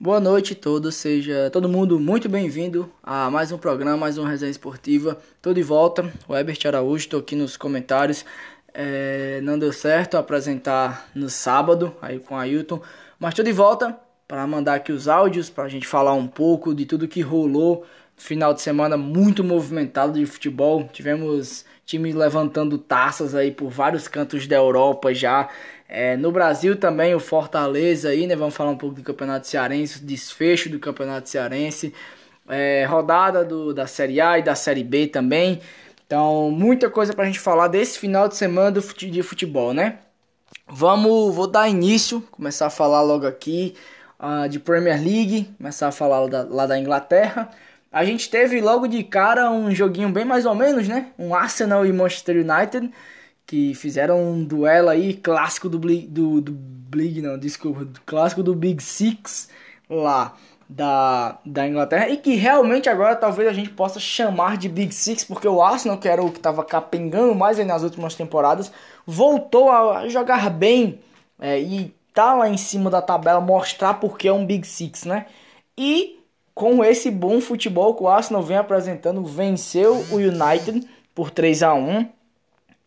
Boa noite a todos, seja todo mundo muito bem-vindo a mais um programa, mais uma resenha esportiva. Tô de volta, o Herbert Araújo, estou aqui nos comentários. É, não deu certo apresentar no sábado, aí com a Ailton, mas estou de volta para mandar aqui os áudios, para a gente falar um pouco de tudo que rolou. Final de semana muito movimentado de futebol, tivemos times levantando taças aí por vários cantos da Europa já. É, no Brasil também o Fortaleza aí, né? Vamos falar um pouco do Campeonato Cearense, desfecho do Campeonato Cearense, é, rodada do, da Série A e da Série B também. Então, muita coisa pra gente falar desse final de semana do de futebol, né? Vamos, vou dar início, começar a falar logo aqui uh, de Premier League, começar a falar lá da, lá da Inglaterra. A gente teve logo de cara um joguinho bem mais ou menos, né? Um Arsenal e Manchester United que fizeram um duelo aí clássico do Big, do, do Big não, desculpa, do clássico do Big Six lá da, da Inglaterra e que realmente agora talvez a gente possa chamar de Big Six porque o Arsenal, que era o que estava capengando mais aí nas últimas temporadas, voltou a jogar bem é, e tá lá em cima da tabela mostrar porque é um Big Six, né? E com esse bom futebol que o Arsenal vem apresentando, venceu o United por 3 a 1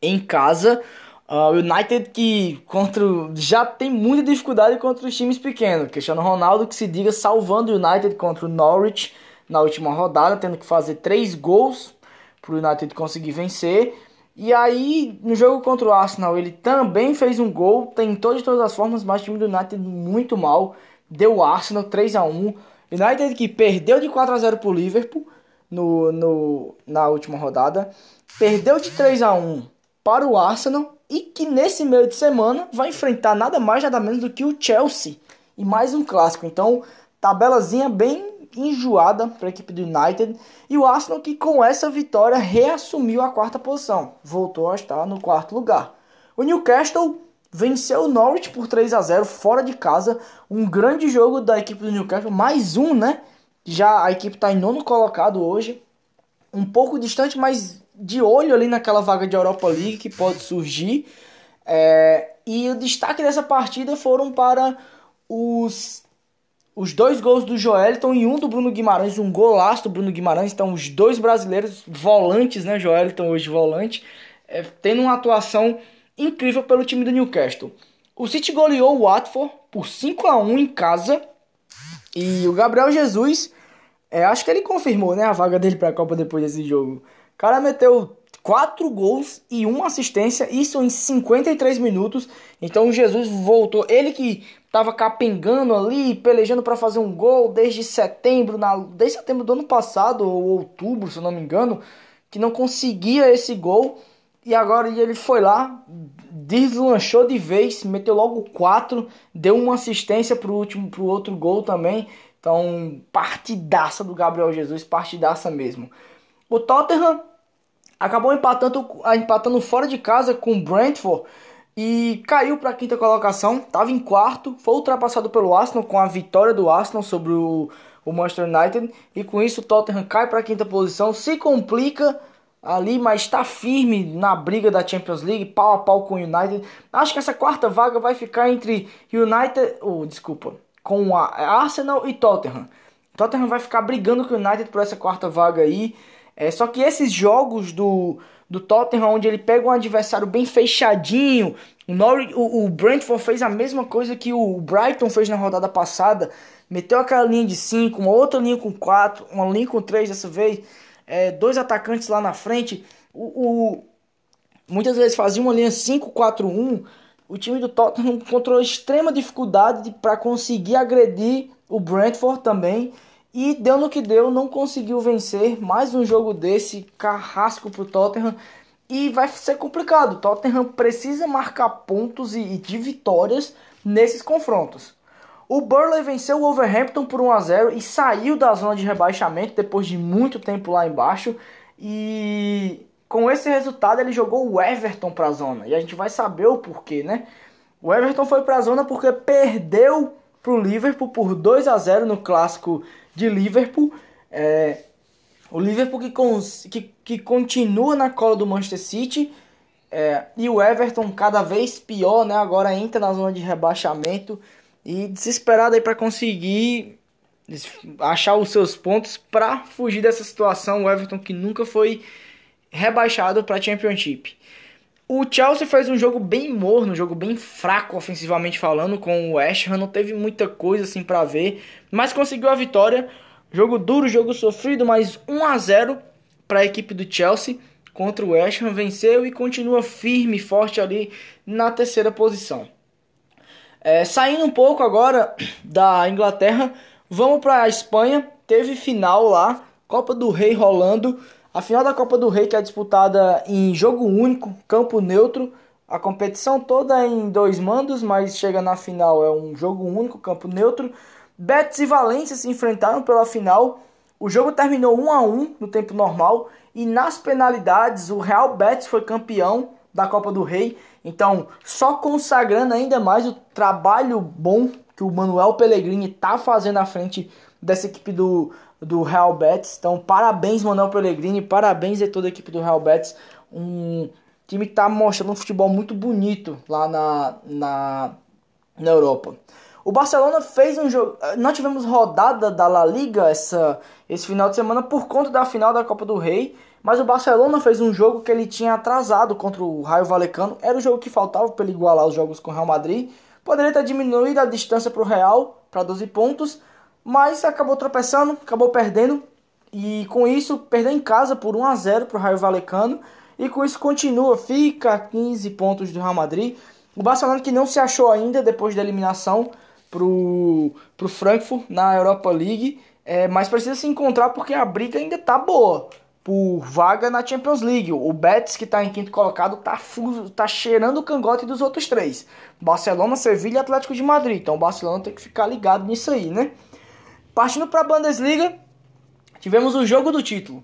em casa. Uh, o uh, United que contra, já tem muita dificuldade contra os times pequenos. Cristiano Ronaldo que se diga salvando o United contra o Norwich na última rodada, tendo que fazer três gols para o United conseguir vencer. E aí, no jogo contra o Arsenal, ele também fez um gol, tentou de todas as formas, mas o time do United muito mal. Deu o Arsenal 3 a 1 United que perdeu de 4 a 0 para o Liverpool no, no, na última rodada. Perdeu de 3 a 1 para o Arsenal e que nesse meio de semana vai enfrentar nada mais nada menos do que o Chelsea e mais um clássico. Então, tabelazinha bem enjoada para a equipe do United e o Arsenal que com essa vitória reassumiu a quarta posição, voltou a estar no quarto lugar. O Newcastle venceu o Norwich por 3 a 0 fora de casa, um grande jogo da equipe do Newcastle, mais um, né? Já a equipe está em nono colocado hoje, um pouco distante, mas de olho ali naquela vaga de Europa League que pode surgir. É, e o destaque dessa partida foram para os, os dois gols do Joeliton e um do Bruno Guimarães, um golaço do Bruno Guimarães. Então, os dois brasileiros volantes, né? Joeliton hoje volante, é, tendo uma atuação incrível pelo time do Newcastle. O City goleou o Watford por 5 a 1 em casa. E o Gabriel Jesus, é, acho que ele confirmou né, a vaga dele para a Copa depois desse jogo cara meteu quatro gols e uma assistência, isso em 53 minutos. Então o Jesus voltou, ele que estava capengando ali, pelejando para fazer um gol desde setembro, na, desde setembro do ano passado ou outubro, se não me engano, que não conseguia esse gol. E agora ele foi lá, deslanchou de vez, meteu logo quatro, deu uma assistência pro último pro outro gol também. Então, partidaça do Gabriel Jesus, partidaça mesmo. O Tottenham acabou empatando, empatando fora de casa com o Brentford e caiu para a quinta colocação. Estava em quarto, foi ultrapassado pelo Arsenal com a vitória do Arsenal sobre o, o Manchester United e com isso o Tottenham cai para a quinta posição, se complica ali, mas está firme na briga da Champions League, pau a pau com o United. Acho que essa quarta vaga vai ficar entre United, oh, desculpa, com a Arsenal e Tottenham. Tottenham vai ficar brigando com o United por essa quarta vaga aí. É, só que esses jogos do, do Tottenham, onde ele pega um adversário bem fechadinho, o, Norwich, o, o Brentford fez a mesma coisa que o Brighton fez na rodada passada, meteu aquela linha de 5, uma outra linha com 4, uma linha com 3 dessa vez, é, dois atacantes lá na frente. O, o muitas vezes fazia uma linha 5-4-1. O time do Tottenham encontrou extrema dificuldade para conseguir agredir o Brentford também. E deu no que deu, não conseguiu vencer. Mais um jogo desse, carrasco pro Tottenham. E vai ser complicado. O Tottenham precisa marcar pontos e, e de vitórias nesses confrontos. O Burley venceu o Overhampton por 1 a 0 e saiu da zona de rebaixamento depois de muito tempo lá embaixo. E com esse resultado ele jogou o Everton para a zona. E a gente vai saber o porquê, né? O Everton foi para a zona porque perdeu para o Liverpool por 2 a 0 no clássico de Liverpool. É, o Liverpool que, que, que continua na cola do Manchester City. É, e o Everton cada vez pior, né? Agora entra na zona de rebaixamento e desesperado aí para conseguir achar os seus pontos para fugir dessa situação. O Everton que nunca foi rebaixado para a Championship. O Chelsea fez um jogo bem morno, um jogo bem fraco ofensivamente falando com o West Ham, não teve muita coisa assim para ver, mas conseguiu a vitória. Jogo duro, jogo sofrido, mas 1 a 0 para a equipe do Chelsea contra o West Ham, venceu e continua firme e forte ali na terceira posição. É, saindo um pouco agora da Inglaterra, vamos para a Espanha. Teve final lá, Copa do Rei rolando. A final da Copa do Rei que é disputada em jogo único, campo neutro. A competição toda é em dois mandos, mas chega na final é um jogo único, campo neutro. Betis e Valência se enfrentaram pela final. O jogo terminou 1 a 1 no tempo normal e nas penalidades o Real Betis foi campeão da Copa do Rei. Então, só consagrando ainda mais o trabalho bom que o Manuel Pellegrini está fazendo à frente dessa equipe do, do Real Betis. Então, parabéns, Manuel Pellegrini, parabéns a toda a equipe do Real Betis. Um time que está mostrando um futebol muito bonito lá na, na, na Europa. O Barcelona fez um jogo. Nós tivemos rodada da La Liga essa, esse final de semana por conta da final da Copa do Rei. Mas o Barcelona fez um jogo que ele tinha atrasado contra o Raio Valecano. Era o jogo que faltava para ele igualar os jogos com o Real Madrid. Poderia ter diminuído a distância para o Real para 12 pontos mas acabou tropeçando, acabou perdendo e com isso perdeu em casa por 1 a 0 para o Raio Valecano e com isso continua, fica a 15 pontos do Real Madrid. O Barcelona que não se achou ainda depois da eliminação para o Frankfurt na Europa League, é, mas precisa se encontrar porque a briga ainda tá boa por vaga na Champions League. O Betis, que está em quinto colocado, tá, tá cheirando o cangote dos outros três. Barcelona, Sevilha e Atlético de Madrid. Então o Barcelona tem que ficar ligado nisso aí, né? Partindo para a Bundesliga, tivemos o jogo do título.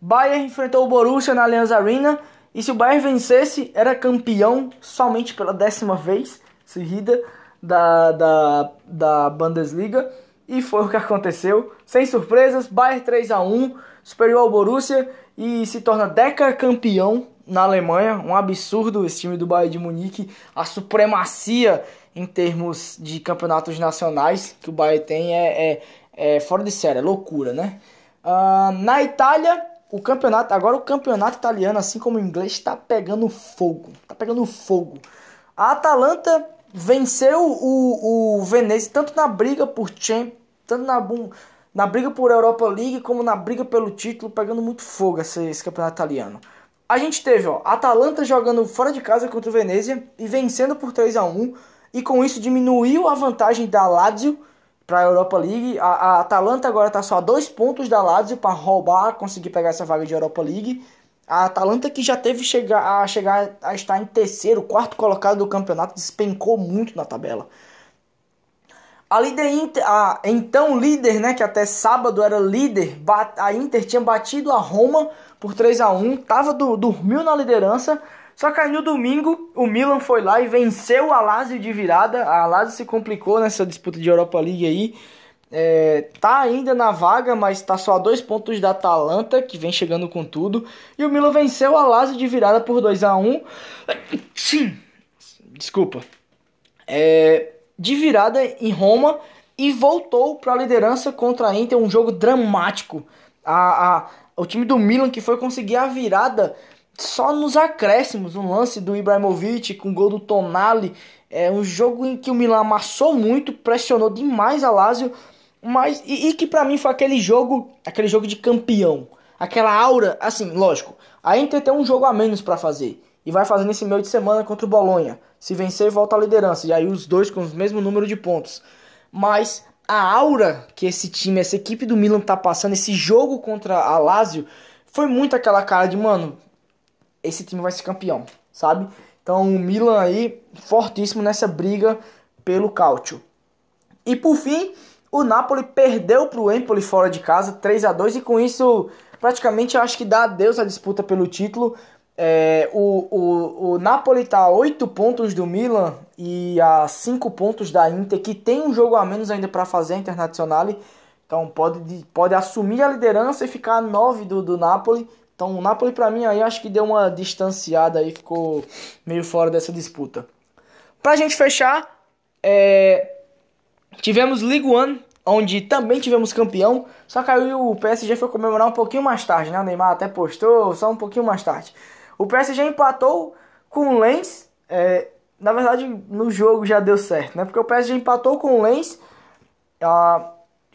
Bayern enfrentou o Borussia na Allianz Arena e se o Bayern vencesse, era campeão somente pela décima vez seguida da, da, da Bundesliga. E foi o que aconteceu. Sem surpresas, Bayern 3 a 1 superior ao Borussia e se torna campeão na Alemanha. Um absurdo esse time do Bayern de Munique. A supremacia em termos de campeonatos nacionais que o Bayern tem é, é, é fora de série, é loucura, né? Uh, na Itália, o campeonato, agora o campeonato italiano, assim como o inglês, está pegando fogo. Tá pegando fogo. A Atalanta venceu o, o Venezia tanto na briga por Champions, tanto na, na briga por Europa League como na briga pelo título, pegando muito fogo esse, esse campeonato italiano. A gente teve, ó, Atalanta jogando fora de casa contra o Venezia e vencendo por 3 a 1 e com isso diminuiu a vantagem da Lazio para a Europa League. A, a Atalanta agora está só a dois pontos da Lazio para roubar, conseguir pegar essa vaga de Europa League. A Atalanta que já teve chegar a chegar a estar em terceiro, quarto colocado do campeonato, despencou muito na tabela. A líder Inter, a então líder, né, que até sábado era líder, a Inter tinha batido a Roma por 3 a 1, tava do, dormiu na liderança, só que aí no domingo o Milan foi lá e venceu a Lazio de virada. A Lazio se complicou nessa disputa de Europa League aí. É, tá ainda na vaga, mas tá só a dois pontos da Atalanta, que vem chegando com tudo. E o Milan venceu a Lazio de virada por 2 a 1 Sim, Desculpa. É, de virada em Roma e voltou para a liderança contra a Inter. Um jogo dramático. A, a, o time do Milan que foi conseguir a virada só nos acréscimos, um lance do Ibrahimovic com gol do Tonali, é um jogo em que o Milan amassou muito, pressionou demais a Lazio, mas e, e que para mim foi aquele jogo, aquele jogo de campeão, aquela aura, assim, lógico. A Inter tem um jogo a menos para fazer e vai fazer nesse meio de semana contra o Bolonha. Se vencer, volta à liderança e aí os dois com o mesmo número de pontos. Mas a aura que esse time, essa equipe do Milan tá passando, esse jogo contra a Lazio, foi muito aquela cara de, mano, esse time vai ser campeão, sabe? Então o Milan aí fortíssimo nessa briga pelo Cálcio. E por fim, o Napoli perdeu para o Empoli fora de casa, 3 a 2 e com isso praticamente eu acho que dá adeus à disputa pelo título. É, o, o, o Napoli está a 8 pontos do Milan e a 5 pontos da Inter, que tem um jogo a menos ainda para fazer a Internazionale. Então pode, pode assumir a liderança e ficar a 9 do, do Napoli. Então o Napoli para mim aí acho que deu uma distanciada aí, ficou meio fora dessa disputa. Pra gente fechar, é... tivemos Ligue 1 onde também tivemos campeão, só que aí o PSG foi comemorar um pouquinho mais tarde, né? O Neymar até postou, só um pouquinho mais tarde. O PSG empatou com o Lens, é, na verdade no jogo já deu certo, né? Porque o PSG empatou com o Lens, ah,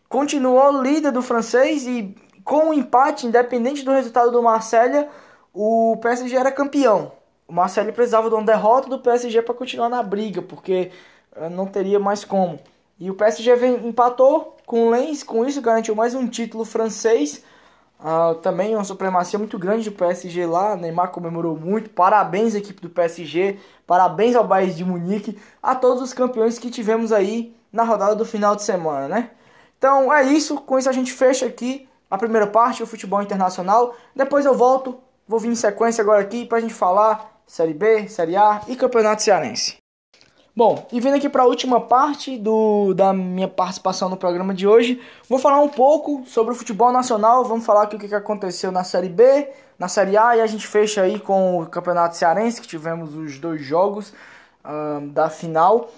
continuou líder do francês e com o empate, independente do resultado do Marselha, o PSG era campeão. O Marcelo precisava de uma derrota do PSG para continuar na briga, porque eh, não teria mais como. E o PSG vem, empatou com o Lens, com isso garantiu mais um título francês. Uh, também uma supremacia muito grande do PSG lá. Neymar comemorou muito. Parabéns, equipe do PSG. Parabéns ao Bayern de Munique. A todos os campeões que tivemos aí na rodada do final de semana, né? Então é isso. Com isso a gente fecha aqui a primeira parte, o futebol internacional. Depois eu volto. Vou vir em sequência agora aqui para a gente falar Série B, Série A e Campeonato Cearense. Bom, e vindo aqui para a última parte do, da minha participação no programa de hoje, vou falar um pouco sobre o futebol nacional, vamos falar aqui o que aconteceu na Série B, na Série A e a gente fecha aí com o Campeonato Cearense, que tivemos os dois jogos uh, da final.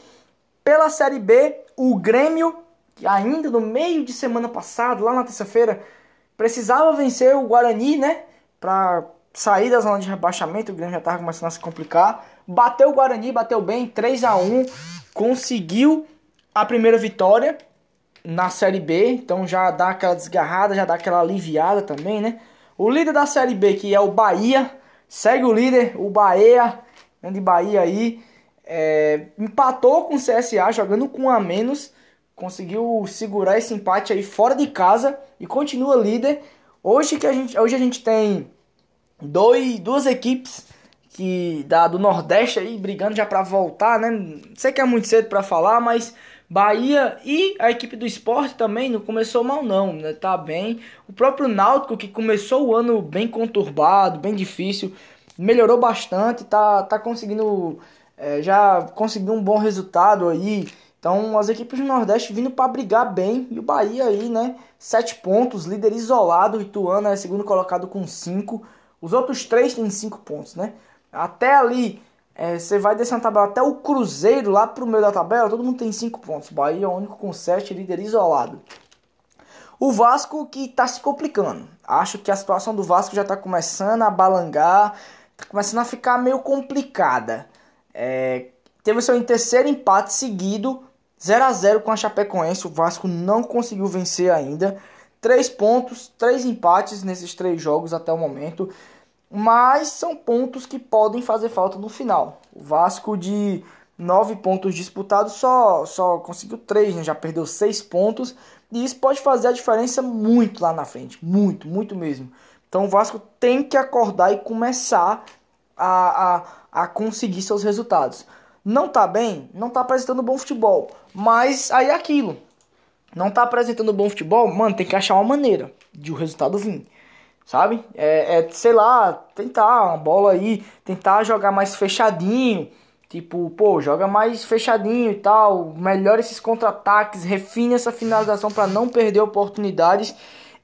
Pela Série B, o Grêmio, que ainda no meio de semana passada, lá na terça-feira, precisava vencer o Guarani, né, para sair da zona de rebaixamento, o Grêmio já estava começando a se complicar. Bateu o Guarani, bateu bem, 3 a 1 conseguiu a primeira vitória na Série B, então já dá aquela desgarrada, já dá aquela aliviada também, né? O líder da Série B, que é o Bahia, segue o líder, o Bahia, grande Bahia aí, é, empatou com o CSA, jogando com a menos, conseguiu segurar esse empate aí fora de casa e continua líder. Hoje que a gente, hoje a gente tem dois, duas equipes que da do Nordeste aí brigando já para voltar, né? Sei que é muito cedo para falar, mas Bahia e a equipe do esporte também não começou mal não, né? Tá bem. O próprio Náutico que começou o ano bem conturbado, bem difícil, melhorou bastante, tá tá conseguindo é, já conseguiu um bom resultado aí. Então as equipes do Nordeste vindo para brigar bem e o Bahia aí, né? Sete pontos, líder isolado, Ituano é segundo colocado com cinco. Os outros três têm cinco pontos, né? Até ali, é, você vai descendo a tabela até o Cruzeiro, lá pro meio da tabela, todo mundo tem cinco pontos. Bahia é o único com sete, líder isolado. O Vasco que está se complicando. Acho que a situação do Vasco já está começando a balangar, está começando a ficar meio complicada. É, teve seu terceiro empate seguido, 0 a 0 com a Chapecoense. O Vasco não conseguiu vencer ainda. Três pontos, três empates nesses três jogos até o momento. Mas são pontos que podem fazer falta no final. O Vasco de nove pontos disputados só, só conseguiu três, né? já perdeu seis pontos. E isso pode fazer a diferença muito lá na frente. Muito, muito mesmo. Então o Vasco tem que acordar e começar a, a, a conseguir seus resultados. Não tá bem, não tá apresentando bom futebol. Mas aí é aquilo não tá apresentando bom futebol, mano, tem que achar uma maneira de o resultado vir. Sabe? É, é, sei lá, tentar uma bola aí, tentar jogar mais fechadinho. Tipo, pô, joga mais fechadinho e tal. Melhora esses contra-ataques, refine essa finalização para não perder oportunidades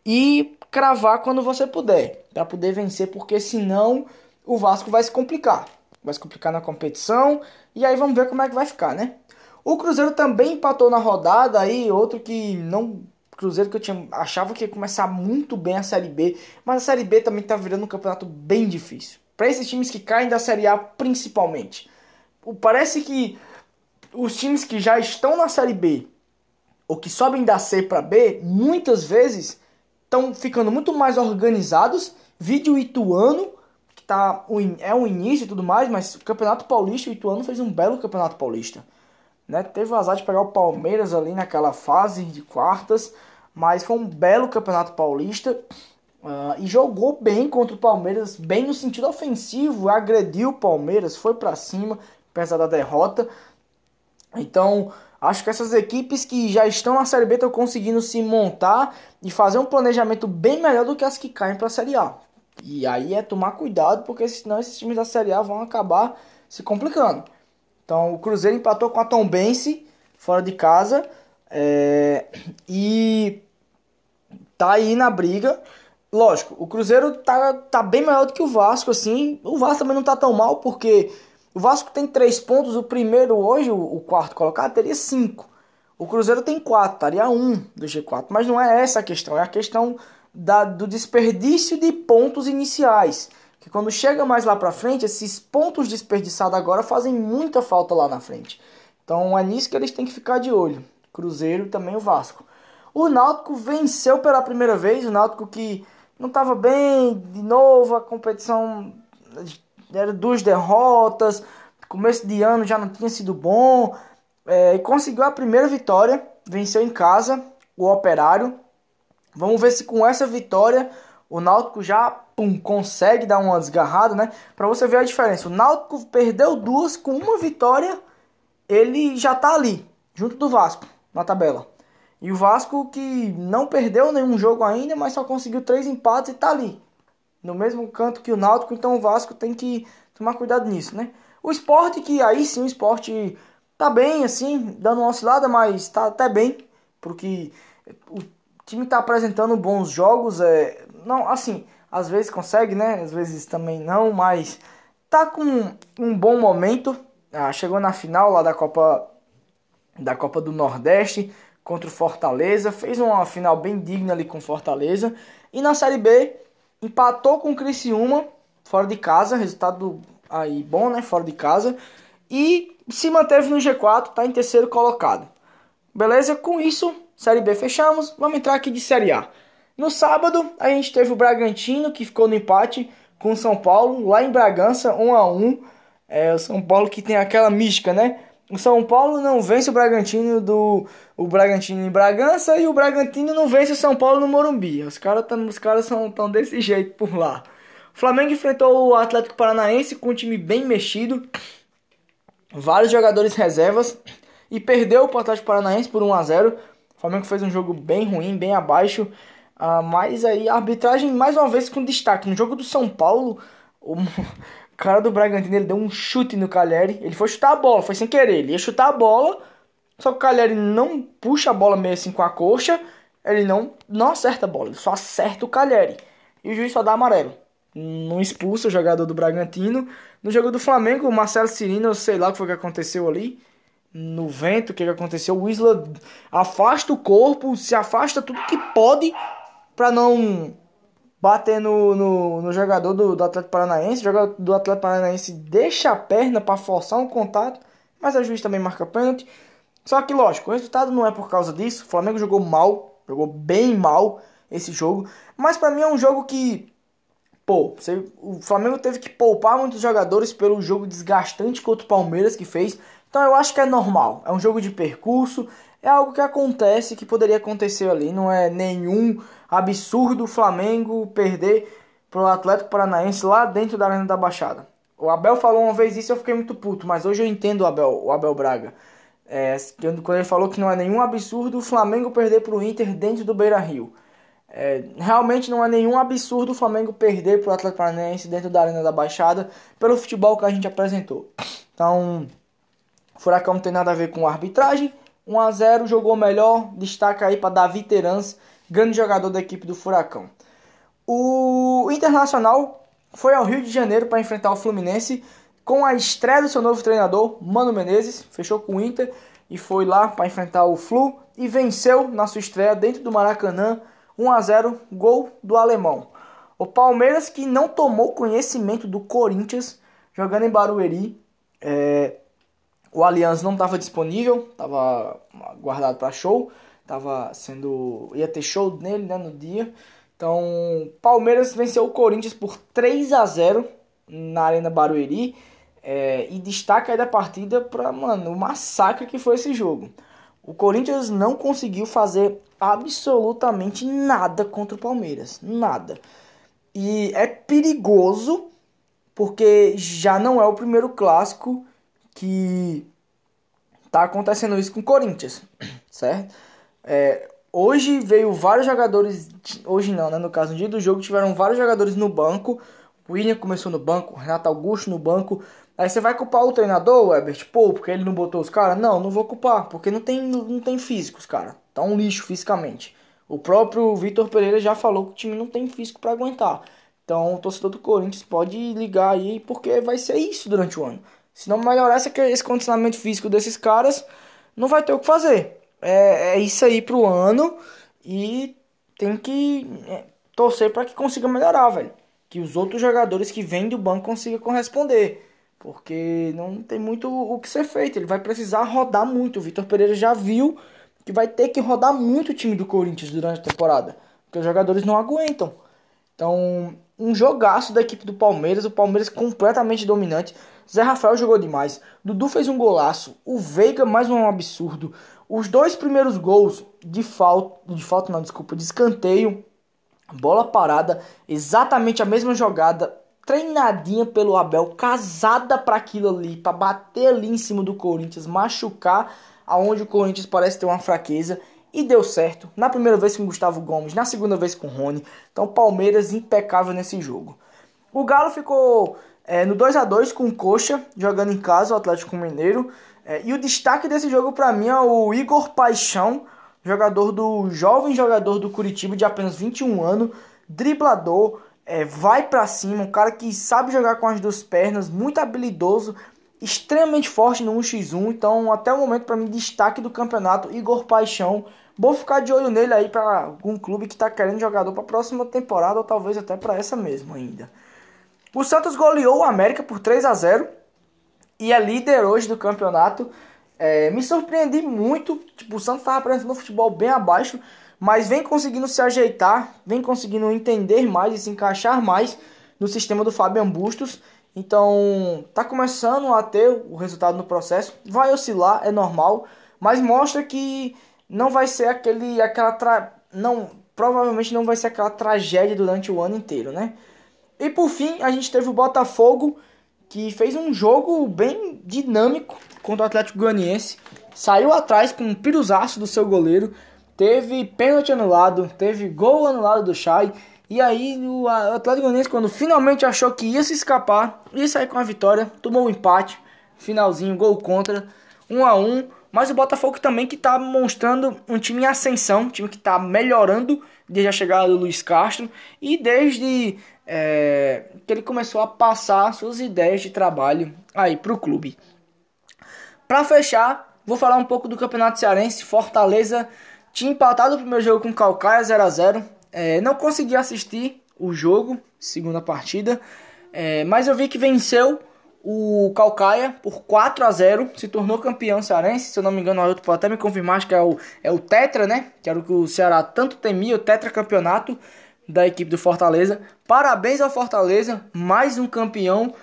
e cravar quando você puder, para poder vencer, porque senão o Vasco vai se complicar. Vai se complicar na competição e aí vamos ver como é que vai ficar, né? O Cruzeiro também empatou na rodada aí, outro que não Cruzeiro que eu tinha, achava que ia começar muito bem a Série B, mas a Série B também tá virando um campeonato bem difícil. Para esses times que caem da Série A principalmente. Parece que os times que já estão na Série B ou que sobem da C para B, muitas vezes estão ficando muito mais organizados. Vídeo Ituano, que tá, é o início e tudo mais, mas o Campeonato Paulista, o Ituano fez um belo Campeonato Paulista. Né? Teve o azar de pegar o Palmeiras ali naquela fase de quartas, mas foi um belo campeonato paulista. Uh, e jogou bem contra o Palmeiras, bem no sentido ofensivo, agrediu o Palmeiras, foi para cima, apesar da derrota. Então, acho que essas equipes que já estão na Série B estão conseguindo se montar e fazer um planejamento bem melhor do que as que caem para a Série A. E aí é tomar cuidado, porque senão esses times da Série A vão acabar se complicando. Então o Cruzeiro empatou com a Tombense fora de casa é, e tá aí na briga. Lógico, o Cruzeiro tá, tá bem maior do que o Vasco, assim. O Vasco também não tá tão mal, porque o Vasco tem três pontos. O primeiro hoje, o, quarto colocado, teria cinco. O Cruzeiro tem 4, estaria 1 do G4. Mas não é essa a questão, é a questão da, do desperdício de pontos iniciais. Que quando chega mais lá para frente, esses pontos desperdiçados agora fazem muita falta lá na frente. Então é nisso que eles têm que ficar de olho. Cruzeiro e também o Vasco. O Náutico venceu pela primeira vez, o Náutico que não estava bem, de novo, a competição era duas derrotas, começo de ano já não tinha sido bom, é, e conseguiu a primeira vitória, venceu em casa o Operário. Vamos ver se com essa vitória o Náutico já pum, consegue dar uma desgarrada, né? Para você ver a diferença. O Náutico perdeu duas com uma vitória, ele já tá ali, junto do Vasco, na tabela. E o Vasco que não perdeu nenhum jogo ainda, mas só conseguiu três empates e tá ali. No mesmo canto que o Náutico, então o Vasco tem que tomar cuidado nisso, né? O esporte, que aí sim o esporte tá bem, assim, dando uma oscilada, mas tá até bem, porque o time tá apresentando bons jogos, é, não, assim, às vezes consegue, né, às vezes também não, mas tá com um bom momento, ah, chegou na final lá da Copa, da Copa do Nordeste, contra o Fortaleza, fez uma final bem digna ali com Fortaleza, e na Série B, empatou com o Criciúma, fora de casa, resultado aí bom, né, fora de casa, e se manteve no G4, está em terceiro colocado. Beleza? Com isso, Série B fechamos. Vamos entrar aqui de Série A. No sábado, a gente teve o Bragantino, que ficou no empate com o São Paulo, lá em Bragança, 1 a 1 é, O São Paulo que tem aquela mística, né? O São Paulo não vence o Bragantino do o Bragantino em Bragança e o Bragantino não vence o São Paulo no Morumbi. Os caras os caras são tão desse jeito por lá. O Flamengo enfrentou o Atlético Paranaense com um time bem mexido vários jogadores reservas e perdeu o Atlético Paranaense por 1 a 0. O Flamengo fez um jogo bem ruim, bem abaixo. Uh, mas aí a arbitragem mais uma vez com destaque. No jogo do São Paulo, o cara do Bragantino ele deu um chute no Cagliari. Ele foi chutar a bola, foi sem querer. Ele ia chutar a bola, só que o Cagliari não puxa a bola meio assim com a coxa. Ele não, não acerta a bola, ele só acerta o Cagliari. E o juiz só dá amarelo não expulsa o jogador do Bragantino. No jogo do Flamengo, o Marcelo Cirino, sei lá o que foi que aconteceu ali. No vento, o que, que aconteceu? O Isla afasta o corpo, se afasta tudo que pode para não bater no, no, no jogador do, do, Atlético Paranaense. O jogador do Atlético Paranaense deixa a perna para forçar um contato, mas a juiz também marca pênalti. Só que, lógico, o resultado não é por causa disso. O Flamengo jogou mal, jogou bem mal esse jogo. Mas para mim é um jogo que Pô, você, o Flamengo teve que poupar muitos jogadores pelo jogo desgastante contra o Palmeiras que fez. Então eu acho que é normal. É um jogo de percurso. É algo que acontece, que poderia acontecer ali. Não é nenhum absurdo o Flamengo perder pro Atlético Paranaense lá dentro da Arena da Baixada. O Abel falou uma vez isso eu fiquei muito puto, mas hoje eu entendo o Abel, o Abel Braga. É, quando ele falou que não é nenhum absurdo o Flamengo perder pro Inter dentro do Beira Rio. É, realmente não é nenhum absurdo o Flamengo perder para o Atlético Paranaense dentro da Arena da Baixada pelo futebol que a gente apresentou. Então, Furacão não tem nada a ver com arbitragem. 1 a 0 jogou melhor. Destaca aí para Davi Terans, grande jogador da equipe do Furacão. O Internacional foi ao Rio de Janeiro para enfrentar o Fluminense com a estreia do seu novo treinador, Mano Menezes. Fechou com o Inter e foi lá para enfrentar o Flu e venceu na sua estreia dentro do Maracanã 1 a 0, gol do alemão. O Palmeiras que não tomou conhecimento do Corinthians jogando em Barueri. É, o Allianz não estava disponível, estava guardado para show, tava sendo ia ter show nele né, no dia. Então, Palmeiras venceu o Corinthians por 3 a 0 na Arena Barueri. É, e destaca aí da partida para mano, o massacre que foi esse jogo. O Corinthians não conseguiu fazer absolutamente nada contra o Palmeiras. Nada. E é perigoso porque já não é o primeiro clássico que tá acontecendo isso com o Corinthians, certo? É, hoje veio vários jogadores, hoje não, né? No caso, no dia do jogo tiveram vários jogadores no banco. O William começou no banco, Renato Augusto no banco. Aí você vai culpar o treinador, Herbert, pô, porque ele não botou os caras? Não, não vou culpar, porque não tem, não tem físicos, cara. Tá um lixo fisicamente. O próprio Vitor Pereira já falou que o time não tem físico para aguentar. Então o torcedor do Corinthians pode ligar aí, porque vai ser isso durante o ano. Se não melhorar esse, condicionamento físico desses caras, não vai ter o que fazer. é, é isso aí pro ano e tem que é, torcer para que consiga melhorar, velho. Que os outros jogadores que vêm do banco consigam corresponder. Porque não tem muito o que ser feito. Ele vai precisar rodar muito. O Vitor Pereira já viu que vai ter que rodar muito o time do Corinthians durante a temporada. Porque os jogadores não aguentam. Então, um jogaço da equipe do Palmeiras. O Palmeiras completamente dominante. Zé Rafael jogou demais. Dudu fez um golaço. O Veiga, mais um absurdo. Os dois primeiros gols de falta, de falta não, desculpa, de escanteio, bola parada, exatamente a mesma jogada, treinadinha pelo Abel, casada para aquilo ali, para bater ali em cima do Corinthians, machucar aonde o Corinthians parece ter uma fraqueza e deu certo. Na primeira vez com Gustavo Gomes, na segunda vez com Rony. Então Palmeiras impecável nesse jogo. O Galo ficou é, no 2 a 2 com o Coxa, jogando em casa o Atlético Mineiro. É, e o destaque desse jogo para mim é o Igor Paixão, jogador do jovem jogador do Curitiba de apenas 21 anos, driblador, é, vai para cima, um cara que sabe jogar com as duas pernas, muito habilidoso, extremamente forte no 1x1. Então, até o momento, para mim, destaque do campeonato, Igor Paixão. Vou ficar de olho nele aí para algum clube que está querendo jogador para a próxima temporada ou talvez até para essa mesmo ainda. O Santos goleou o América por 3 a 0 e é líder hoje do campeonato. É, me surpreendi muito. Tipo, o Santos estava apresentando um futebol bem abaixo, mas vem conseguindo se ajeitar, vem conseguindo entender mais e se encaixar mais no sistema do Fabian Bustos. Então, tá começando a ter o resultado no processo. Vai oscilar, é normal, mas mostra que não vai ser aquele aquela tra... não, provavelmente não vai ser aquela tragédia durante o ano inteiro, né? E por fim, a gente teve o Botafogo que fez um jogo bem dinâmico contra o Atlético Goianiense. Saiu atrás com um piruzaço do seu goleiro. Teve pênalti anulado, teve gol anulado do Chay. E aí o Atlético Goianiense, quando finalmente achou que ia se escapar, ia sair com a vitória, tomou o um empate. Finalzinho, gol contra, 1 um a 1 um, Mas o Botafogo também que está mostrando um time em ascensão, um time que está melhorando desde a chegada do Luiz Castro. E desde é, que ele começou a passar suas ideias de trabalho aí para o clube. Para fechar, vou falar um pouco do Campeonato Cearense. Fortaleza tinha empatado o primeiro jogo com Calcaia 0 a 0 é, Não consegui assistir o jogo, segunda partida, é, mas eu vi que venceu o Calcaia por 4 a 0 se tornou campeão cearense. Se eu não me engano, o Ailton pode até me confirmar, acho que é o, é o Tetra, né? Que era o que o Ceará tanto temia, o Tetra campeonato da equipe do Fortaleza. Parabéns ao Fortaleza, mais um campeão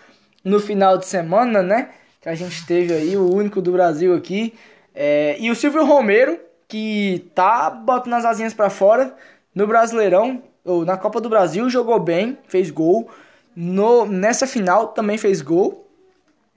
no final de semana, né? Que a gente teve aí, o único do Brasil aqui. É, e o Silvio Romero, que tá botando as asinhas para fora no Brasileirão, ou na Copa do Brasil, jogou bem, fez gol. No, nessa final também fez gol.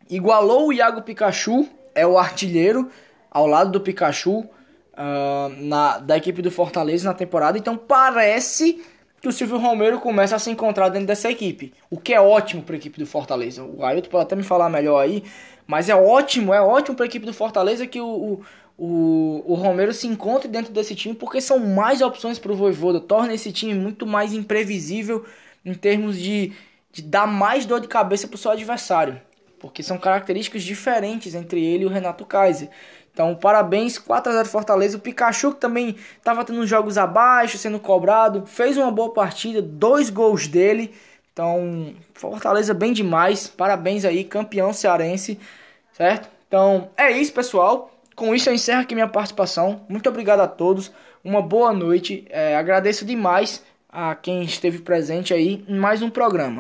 Igualou o Iago Pikachu, é o artilheiro, ao lado do Pikachu, uh, na, da equipe do Fortaleza na temporada. Então parece que o Silvio Romero começa a se encontrar dentro dessa equipe. O que é ótimo para a equipe do Fortaleza. O Ailton pode até me falar melhor aí, mas é ótimo, é ótimo para a equipe do Fortaleza que o, o, o, Romero se encontre dentro desse time, porque são mais opções para o Voivoda. Torna esse time muito mais imprevisível em termos de, de dar mais dor de cabeça para o seu adversário. Porque são características diferentes entre ele e o Renato Kaiser. Então, parabéns, 4 a 0 Fortaleza. O Pikachu que também estava tendo jogos abaixo, sendo cobrado, fez uma boa partida, dois gols dele. Então, Fortaleza bem demais. Parabéns aí, campeão cearense, certo? Então, é isso, pessoal. Com isso eu encerro aqui minha participação. Muito obrigado a todos. Uma boa noite. É, agradeço demais a quem esteve presente aí em mais um programa.